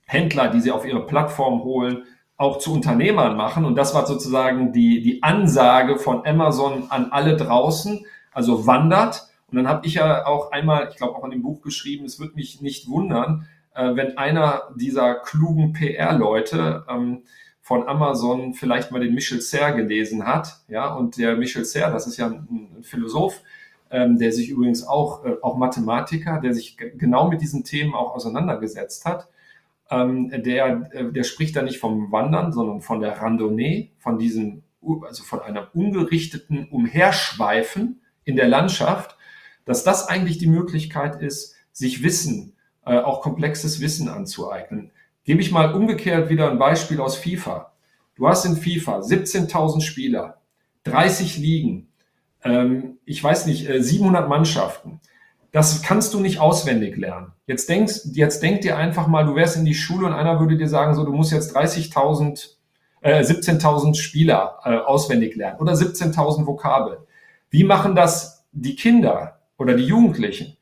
Händler, die sie auf ihre Plattform holen, auch zu Unternehmern machen. Und das war sozusagen die, die Ansage von Amazon an alle draußen, also wandert. Und dann habe ich ja auch einmal, ich glaube auch in dem Buch geschrieben, es wird mich nicht wundern, äh, wenn einer dieser klugen PR-Leute ähm, von Amazon vielleicht mal den Michel Serre gelesen hat, ja, und der Michel Serre, das ist ja ein, ein Philosoph, ähm, der sich übrigens auch, äh, auch Mathematiker, der sich genau mit diesen Themen auch auseinandergesetzt hat, ähm, der, äh, der spricht da nicht vom Wandern, sondern von der Randonnee, von diesem, also von einem ungerichteten Umherschweifen in der Landschaft, dass das eigentlich die Möglichkeit ist, sich Wissen äh, auch komplexes Wissen anzueignen. Gebe ich mal umgekehrt wieder ein Beispiel aus FIFA. Du hast in FIFA 17.000 Spieler, 30 Ligen, ähm, ich weiß nicht, äh, 700 Mannschaften. Das kannst du nicht auswendig lernen. Jetzt denkst, jetzt denk dir einfach mal, du wärst in die Schule und einer würde dir sagen, so, du musst jetzt 30.000, äh, 17.000 Spieler äh, auswendig lernen oder 17.000 Vokabeln. Wie machen das die Kinder oder die Jugendlichen?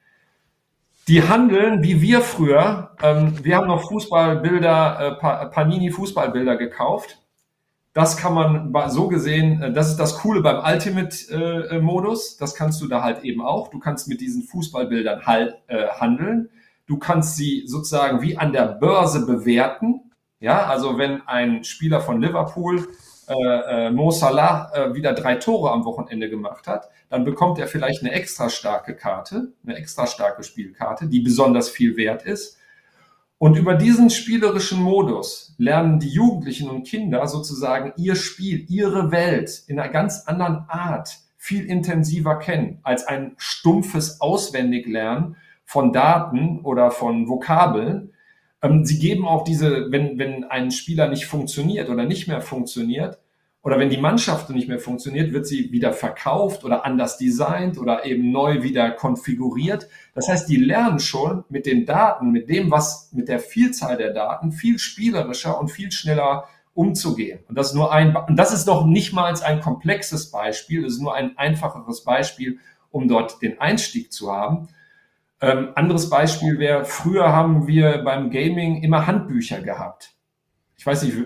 Die handeln wie wir früher. Ähm, wir haben noch Fußballbilder, äh, Panini-Fußballbilder gekauft. Das kann man so gesehen, äh, das ist das Coole beim Ultimate-Modus. Äh, das kannst du da halt eben auch. Du kannst mit diesen Fußballbildern halt äh, handeln. Du kannst sie sozusagen wie an der Börse bewerten. Ja, also wenn ein Spieler von Liverpool äh, äh, Mo Salah äh, wieder drei Tore am Wochenende gemacht hat, dann bekommt er vielleicht eine extra starke Karte, eine extra starke Spielkarte, die besonders viel wert ist. Und über diesen spielerischen Modus lernen die Jugendlichen und Kinder sozusagen ihr Spiel, ihre Welt in einer ganz anderen Art viel intensiver kennen als ein stumpfes Auswendiglernen von Daten oder von Vokabeln, ähm, sie geben auch diese, wenn, wenn ein Spieler nicht funktioniert oder nicht mehr funktioniert, oder wenn die Mannschaft nicht mehr funktioniert, wird sie wieder verkauft oder anders designt oder eben neu wieder konfiguriert. Das heißt, die lernen schon mit den Daten, mit dem, was, mit der Vielzahl der Daten viel spielerischer und viel schneller umzugehen. Und das ist nur ein, und das ist noch nicht mal ein komplexes Beispiel, das ist nur ein einfacheres Beispiel, um dort den Einstieg zu haben. Ähm, anderes Beispiel wäre, früher haben wir beim Gaming immer Handbücher gehabt. Ich weiß nicht,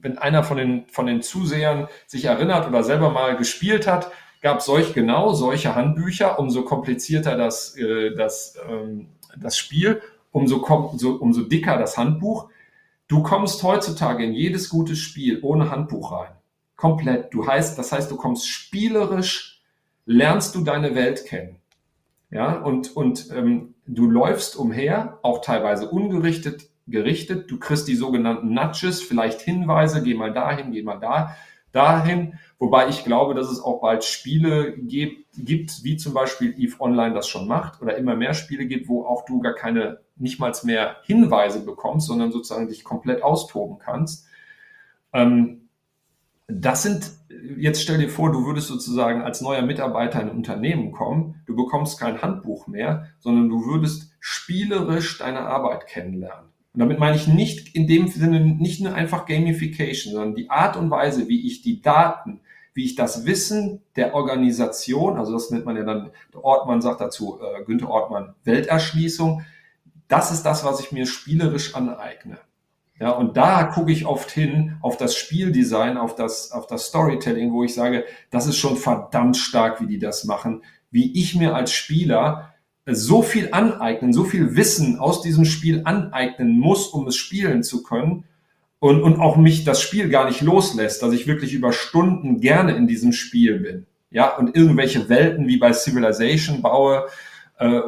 wenn einer von den, von den Zusehern sich erinnert oder selber mal gespielt hat, gab es solch genau solche Handbücher, umso komplizierter das, äh, das, ähm, das Spiel, umso, so, umso dicker das Handbuch. Du kommst heutzutage in jedes gutes Spiel ohne Handbuch rein Komplett. Du heißt, das heißt, du kommst spielerisch, lernst du deine Welt kennen. Ja, und, und ähm, du läufst umher, auch teilweise ungerichtet, gerichtet. Du kriegst die sogenannten Nudges, vielleicht Hinweise, geh mal dahin, geh mal da, dahin. Wobei ich glaube, dass es auch bald Spiele gibt, gibt, wie zum Beispiel EVE Online das schon macht, oder immer mehr Spiele gibt, wo auch du gar keine, nicht mal mehr Hinweise bekommst, sondern sozusagen dich komplett austoben kannst. Ähm, das sind, jetzt stell dir vor, du würdest sozusagen als neuer Mitarbeiter in ein Unternehmen kommen, du bekommst kein Handbuch mehr, sondern du würdest spielerisch deine Arbeit kennenlernen. Und damit meine ich nicht in dem Sinne nicht nur einfach Gamification, sondern die Art und Weise, wie ich die Daten, wie ich das Wissen der Organisation, also das nennt man ja dann, Ortmann sagt dazu, äh, Günther Ortmann, Welterschließung, das ist das, was ich mir spielerisch aneigne. Ja, und da gucke ich oft hin auf das Spieldesign, auf das, auf das Storytelling, wo ich sage, das ist schon verdammt stark, wie die das machen, wie ich mir als Spieler so viel aneignen, so viel Wissen aus diesem Spiel aneignen muss, um es spielen zu können, und, und auch mich das Spiel gar nicht loslässt, dass ich wirklich über Stunden gerne in diesem Spiel bin. Ja, und irgendwelche Welten wie bei Civilization baue, äh,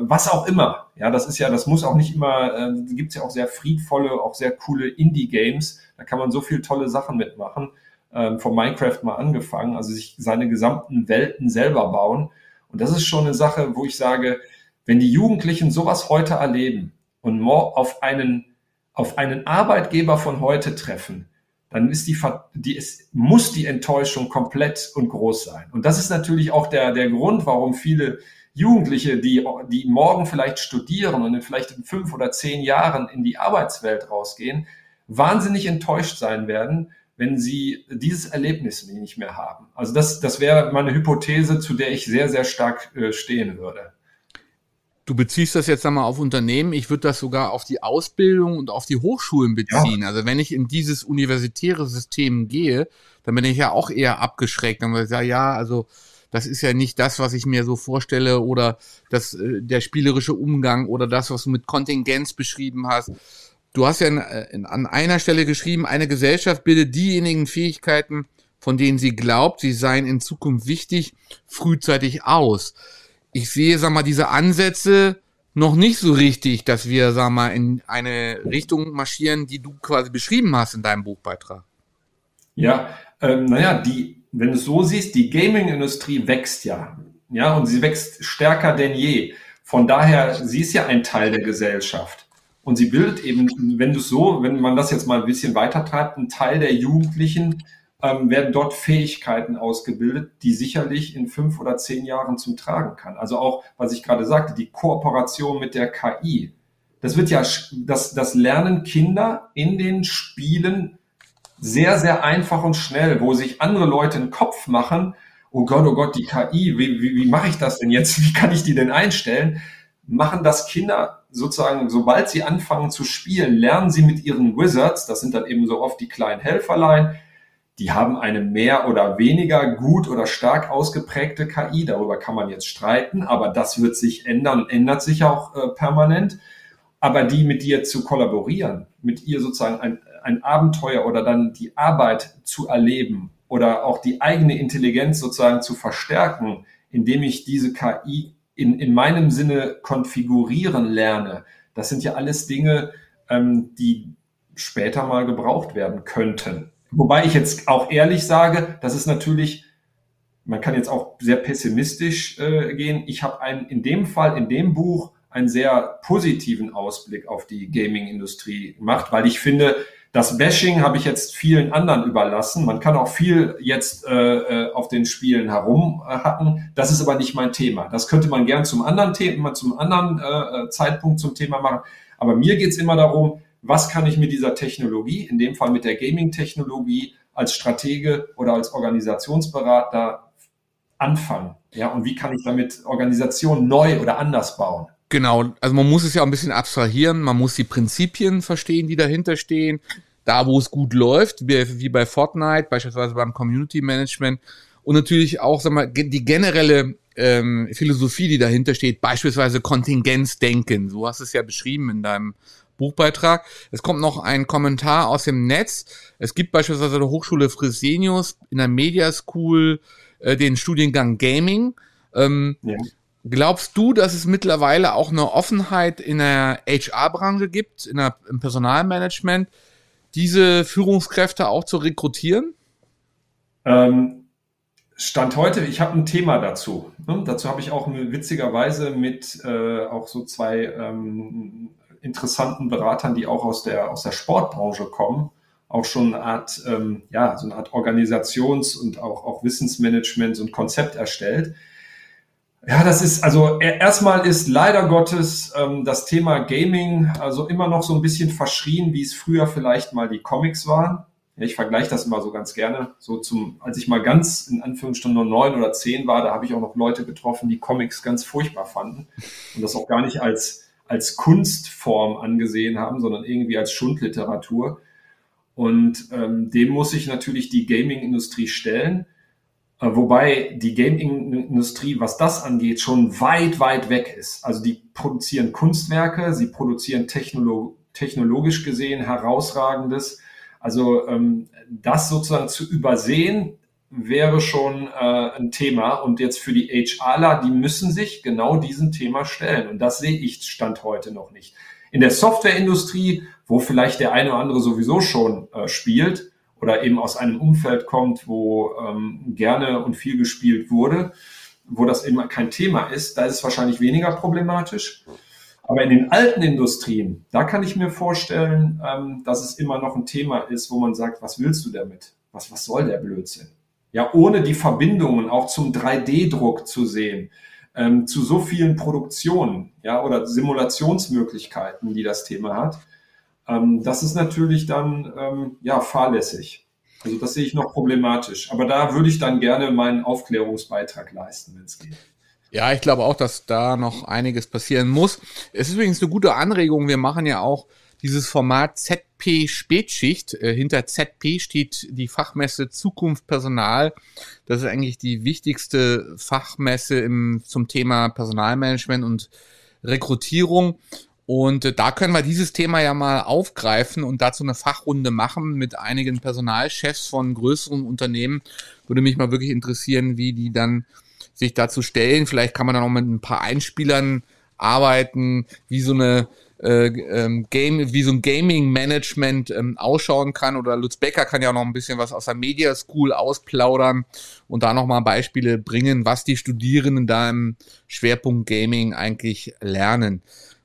was auch immer. Ja, das ist ja, das muss auch nicht immer, äh, gibt es ja auch sehr friedvolle, auch sehr coole Indie-Games. Da kann man so viel tolle Sachen mitmachen. Ähm, von Minecraft mal angefangen, also sich seine gesamten Welten selber bauen. Und das ist schon eine Sache, wo ich sage, wenn die Jugendlichen sowas heute erleben und auf einen auf einen Arbeitgeber von heute treffen, dann ist die, die es muss die Enttäuschung komplett und groß sein. Und das ist natürlich auch der, der Grund, warum viele Jugendliche, die, die morgen vielleicht studieren und in vielleicht in fünf oder zehn Jahren in die Arbeitswelt rausgehen, wahnsinnig enttäuscht sein werden, wenn sie dieses Erlebnis nicht mehr haben. Also das, das wäre meine Hypothese, zu der ich sehr, sehr stark äh, stehen würde. Du beziehst das jetzt einmal auf Unternehmen. Ich würde das sogar auf die Ausbildung und auf die Hochschulen beziehen. Ja. Also wenn ich in dieses universitäre System gehe, dann bin ich ja auch eher abgeschreckt. Dann würde ich sagen, ja, also das ist ja nicht das, was ich mir so vorstelle oder das, äh, der spielerische Umgang oder das, was du mit Kontingenz beschrieben hast. Du hast ja in, in, an einer Stelle geschrieben, eine Gesellschaft bildet diejenigen Fähigkeiten, von denen sie glaubt, sie seien in Zukunft wichtig, frühzeitig aus ich sehe, sag mal, diese Ansätze noch nicht so richtig, dass wir, sag mal, in eine Richtung marschieren, die du quasi beschrieben hast in deinem Buchbeitrag. Ja, ähm, naja, die, wenn du es so siehst, die Gaming-Industrie wächst ja. Ja, und sie wächst stärker denn je. Von daher, sie ist ja ein Teil der Gesellschaft. Und sie bildet eben, wenn du es so, wenn man das jetzt mal ein bisschen weiter treibt, einen Teil der Jugendlichen, ähm, werden dort Fähigkeiten ausgebildet, die sicherlich in fünf oder zehn Jahren zum Tragen kann. Also auch, was ich gerade sagte, die Kooperation mit der KI. Das wird ja, das, das lernen Kinder in den Spielen sehr, sehr einfach und schnell, wo sich andere Leute einen Kopf machen, oh Gott, oh Gott, die KI, wie, wie, wie mache ich das denn jetzt? (laughs) Wie kann ich die denn einstellen? Machen das Kinder sozusagen, sobald sie anfangen zu spielen, lernen sie mit ihren Wizards, das sind dann eben so oft die kleinen Helferlein, die haben eine mehr oder weniger gut oder stark ausgeprägte KI. Darüber kann man jetzt streiten, aber das wird sich ändern und ändert sich auch äh, permanent. Aber die mit dir zu kollaborieren, mit ihr sozusagen ein, ein Abenteuer oder dann die Arbeit zu erleben oder auch die eigene Intelligenz sozusagen zu verstärken, indem ich diese KI in, in meinem Sinne konfigurieren lerne, das sind ja alles Dinge, ähm, die später mal gebraucht werden könnten. Wobei ich jetzt auch ehrlich sage, das ist natürlich, man kann jetzt auch sehr pessimistisch äh, gehen. Ich habe einen, in dem Fall, in dem Buch, einen sehr positiven Ausblick auf die Gaming-Industrie gemacht, weil ich finde, das Bashing habe ich jetzt vielen anderen überlassen. Man kann auch viel jetzt äh, äh auf den Spielen herumhacken. Das ist aber nicht mein Thema. Das könnte man gern zum anderen Thema, zum anderen äh, äh Zeitpunkt zum Thema machen. Aber mir geht's immer darum, was kann ich mit dieser Technologie, in dem Fall mit der Gaming-Technologie, als Stratege oder als Organisationsberater anfangen? Ja, und wie kann ich damit Organisationen neu oder anders bauen? Genau, also man muss es ja auch ein bisschen abstrahieren, man muss die Prinzipien verstehen, die dahinter stehen. Da, wo es gut läuft, wie bei Fortnite, beispielsweise beim Community Management. Und natürlich auch, sag mal, die generelle ähm, Philosophie, die dahinter steht, beispielsweise Kontingenzdenken. So hast du es ja beschrieben in deinem Buchbeitrag. Es kommt noch ein Kommentar aus dem Netz. Es gibt beispielsweise der Hochschule Fresenius in der Media School äh, den Studiengang Gaming. Ähm, ja. Glaubst du, dass es mittlerweile auch eine Offenheit in der HR-Branche gibt, in der, im Personalmanagement, diese Führungskräfte auch zu rekrutieren? Ähm, Stand heute, ich habe ein Thema dazu. Ne? Dazu habe ich auch witzigerweise mit äh, auch so zwei ähm, interessanten Beratern, die auch aus der, aus der Sportbranche kommen, auch schon eine Art, ähm, ja, so eine Art Organisations- und auch, auch Wissensmanagement, ein Konzept erstellt. Ja, das ist, also erstmal ist leider Gottes ähm, das Thema Gaming also immer noch so ein bisschen verschrien, wie es früher vielleicht mal die Comics waren. Ich vergleiche das immer so ganz gerne. So zum, als ich mal ganz in Anführungsstrichen nur neun oder zehn war, da habe ich auch noch Leute getroffen, die Comics ganz furchtbar fanden und das auch gar nicht als, als Kunstform angesehen haben, sondern irgendwie als Schundliteratur. Und ähm, dem muss sich natürlich die Gaming-Industrie stellen. Äh, wobei die Gaming-Industrie, was das angeht, schon weit, weit weg ist. Also die produzieren Kunstwerke, sie produzieren technolo technologisch gesehen herausragendes also ähm, das sozusagen zu übersehen, wäre schon äh, ein Thema. Und jetzt für die HRler, die müssen sich genau diesem Thema stellen. Und das sehe ich Stand heute noch nicht. In der Softwareindustrie, wo vielleicht der eine oder andere sowieso schon äh, spielt oder eben aus einem Umfeld kommt, wo ähm, gerne und viel gespielt wurde, wo das eben kein Thema ist, da ist es wahrscheinlich weniger problematisch. Aber in den alten Industrien, da kann ich mir vorstellen, ähm, dass es immer noch ein Thema ist, wo man sagt, was willst du damit? Was, was soll der Blödsinn? Ja, ohne die Verbindungen auch zum 3D-Druck zu sehen, ähm, zu so vielen Produktionen, ja, oder Simulationsmöglichkeiten, die das Thema hat, ähm, das ist natürlich dann, ähm, ja, fahrlässig. Also das sehe ich noch problematisch. Aber da würde ich dann gerne meinen Aufklärungsbeitrag leisten, wenn es geht. Ja, ich glaube auch, dass da noch einiges passieren muss. Es ist übrigens eine gute Anregung. Wir machen ja auch dieses Format ZP Spätschicht. Äh, hinter ZP steht die Fachmesse Zukunft Personal. Das ist eigentlich die wichtigste Fachmesse im, zum Thema Personalmanagement und Rekrutierung. Und äh, da können wir dieses Thema ja mal aufgreifen und dazu eine Fachrunde machen mit einigen Personalchefs von größeren Unternehmen. Würde mich mal wirklich interessieren, wie die dann sich dazu stellen. Vielleicht kann man dann auch mit ein paar Einspielern arbeiten, wie so eine äh, ähm, Game, wie so ein Gaming-Management ähm, ausschauen kann. Oder Lutz Becker kann ja auch noch ein bisschen was aus der Media School ausplaudern und da nochmal Beispiele bringen, was die Studierenden da im Schwerpunkt Gaming eigentlich lernen.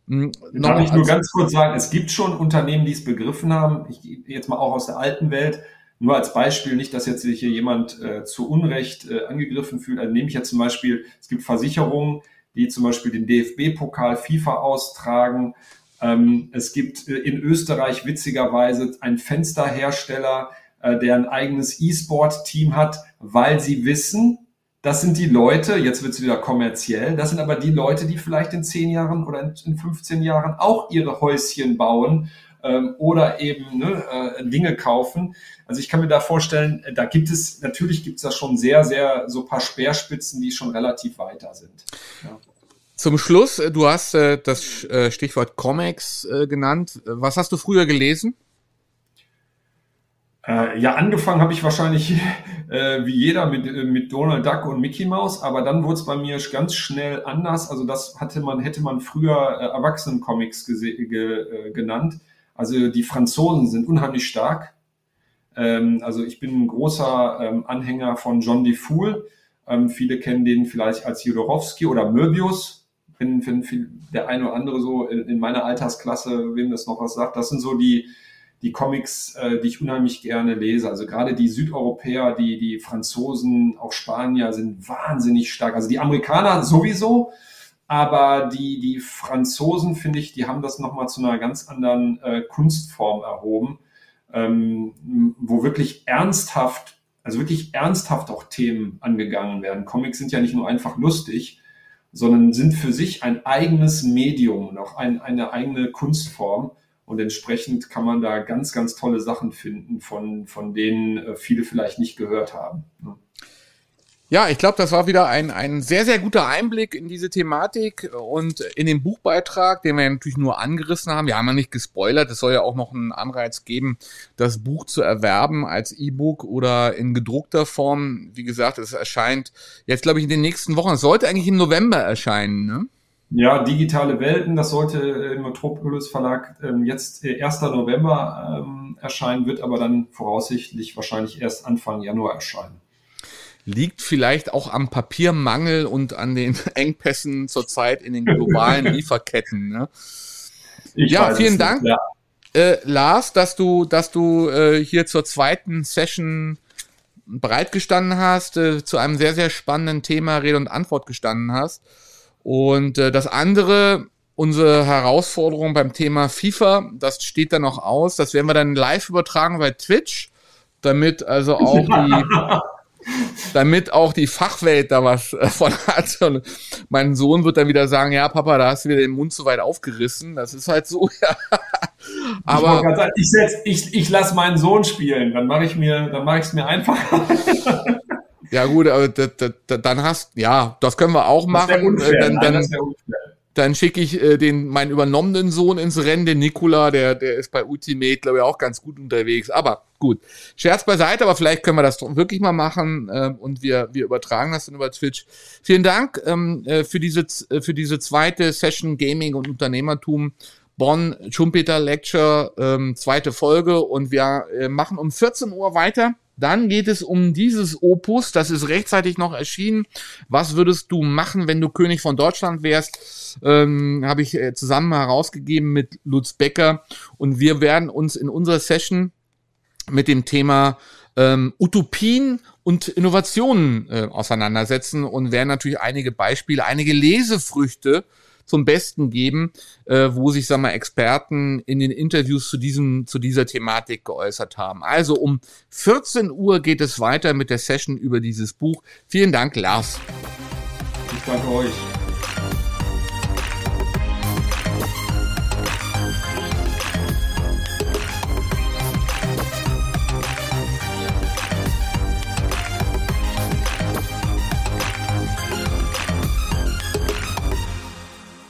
Hm, Darf ich nur ganz kurz sagen, es gibt schon Unternehmen, die es begriffen haben, ich jetzt mal auch aus der alten Welt, nur als Beispiel, nicht, dass jetzt sich hier jemand äh, zu Unrecht äh, angegriffen fühlt. Also nehme ich jetzt zum Beispiel, es gibt Versicherungen, die zum Beispiel den DFB-Pokal FIFA austragen. Ähm, es gibt äh, in Österreich witzigerweise einen Fensterhersteller, äh, der ein eigenes E-Sport-Team hat, weil sie wissen, das sind die Leute, jetzt wird es wieder kommerziell, das sind aber die Leute, die vielleicht in 10 Jahren oder in, in 15 Jahren auch ihre Häuschen bauen ähm, oder eben ne, äh, Dinge kaufen. Also ich kann mir da vorstellen, da gibt es, natürlich gibt es da schon sehr, sehr so paar Speerspitzen, die schon relativ weiter sind. Ja. Zum Schluss, äh, du hast äh, das äh, Stichwort Comics äh, genannt. Was hast du früher gelesen? Äh, ja, angefangen habe ich wahrscheinlich (laughs) äh, wie jeder mit, äh, mit Donald Duck und Mickey Mouse, aber dann wurde es bei mir ganz schnell anders. Also das hatte man, hätte man früher äh, Erwachsenencomics ge äh, genannt. Also die Franzosen sind unheimlich stark. Ähm, also ich bin ein großer ähm, Anhänger von John DeFool. Ähm, viele kennen den vielleicht als Jodorowsky oder Möbius. Wenn, wenn der eine oder andere so in, in, meiner Altersklasse, wem das noch was sagt, das sind so die, die Comics, äh, die ich unheimlich gerne lese. Also gerade die Südeuropäer, die, die Franzosen, auch Spanier sind wahnsinnig stark. Also die Amerikaner sowieso, aber die, die Franzosen, finde ich, die haben das nochmal zu einer ganz anderen äh, Kunstform erhoben, ähm, wo wirklich ernsthaft, also wirklich ernsthaft auch Themen angegangen werden. Comics sind ja nicht nur einfach lustig, sondern sind für sich ein eigenes Medium und auch ein, eine eigene Kunstform. Und entsprechend kann man da ganz, ganz tolle Sachen finden, von, von denen äh, viele vielleicht nicht gehört haben. Ne? Ja, ich glaube, das war wieder ein, ein sehr, sehr guter Einblick in diese Thematik und in den Buchbeitrag, den wir natürlich nur angerissen haben. Wir haben ja nicht gespoilert. Es soll ja auch noch einen Anreiz geben, das Buch zu erwerben als E-Book oder in gedruckter Form. Wie gesagt, es erscheint jetzt, glaube ich, in den nächsten Wochen. Es sollte eigentlich im November erscheinen, ne? Ja, digitale Welten, das sollte im Metropolis Verlag ähm, jetzt äh, 1. November ähm, erscheinen, wird aber dann voraussichtlich wahrscheinlich erst Anfang Januar erscheinen liegt vielleicht auch am Papiermangel und an den (laughs) Engpässen zurzeit in den globalen (laughs) Lieferketten. Ne? ja, vielen Dank, nicht, ja. äh, Lars, dass du, dass du äh, hier zur zweiten Session bereitgestanden hast, äh, zu einem sehr, sehr spannenden Thema Rede und Antwort gestanden hast. Und äh, das andere, unsere Herausforderung beim Thema FIFA, das steht dann noch aus. Das werden wir dann live übertragen bei Twitch, damit also auch die (laughs) damit auch die Fachwelt da was äh, von hat. Und mein Sohn wird dann wieder sagen, ja, Papa, da hast du wieder den Mund zu weit aufgerissen. Das ist halt so, (laughs) ja. Aber ich, ich, setz, ich, ich lasse meinen Sohn spielen, dann mache ich mir, dann mache ich es mir einfacher. Ja gut, aber dann hast, ja, das können wir auch machen. Unfair, dann, dann, dann schicke ich äh, den meinen übernommenen Sohn ins Rennen, den Nikola, der der ist bei Ultimate, glaube ich, auch ganz gut unterwegs. Aber gut, Scherz beiseite, aber vielleicht können wir das wirklich mal machen äh, und wir wir übertragen das dann über Twitch. Vielen Dank ähm, äh, für diese äh, für diese zweite Session Gaming und Unternehmertum. Bonn Schumpeter Lecture, ähm, zweite Folge und wir äh, machen um 14 Uhr weiter dann geht es um dieses Opus, das ist rechtzeitig noch erschienen. Was würdest du machen, wenn du König von Deutschland wärst? Ähm, Habe ich äh, zusammen herausgegeben mit Lutz Becker. Und wir werden uns in unserer Session mit dem Thema ähm, Utopien und Innovationen äh, auseinandersetzen und werden natürlich einige Beispiele, einige Lesefrüchte zum Besten geben, äh, wo sich, sag mal, Experten in den Interviews zu diesem, zu dieser Thematik geäußert haben. Also um 14 Uhr geht es weiter mit der Session über dieses Buch. Vielen Dank, Lars. Ich danke euch.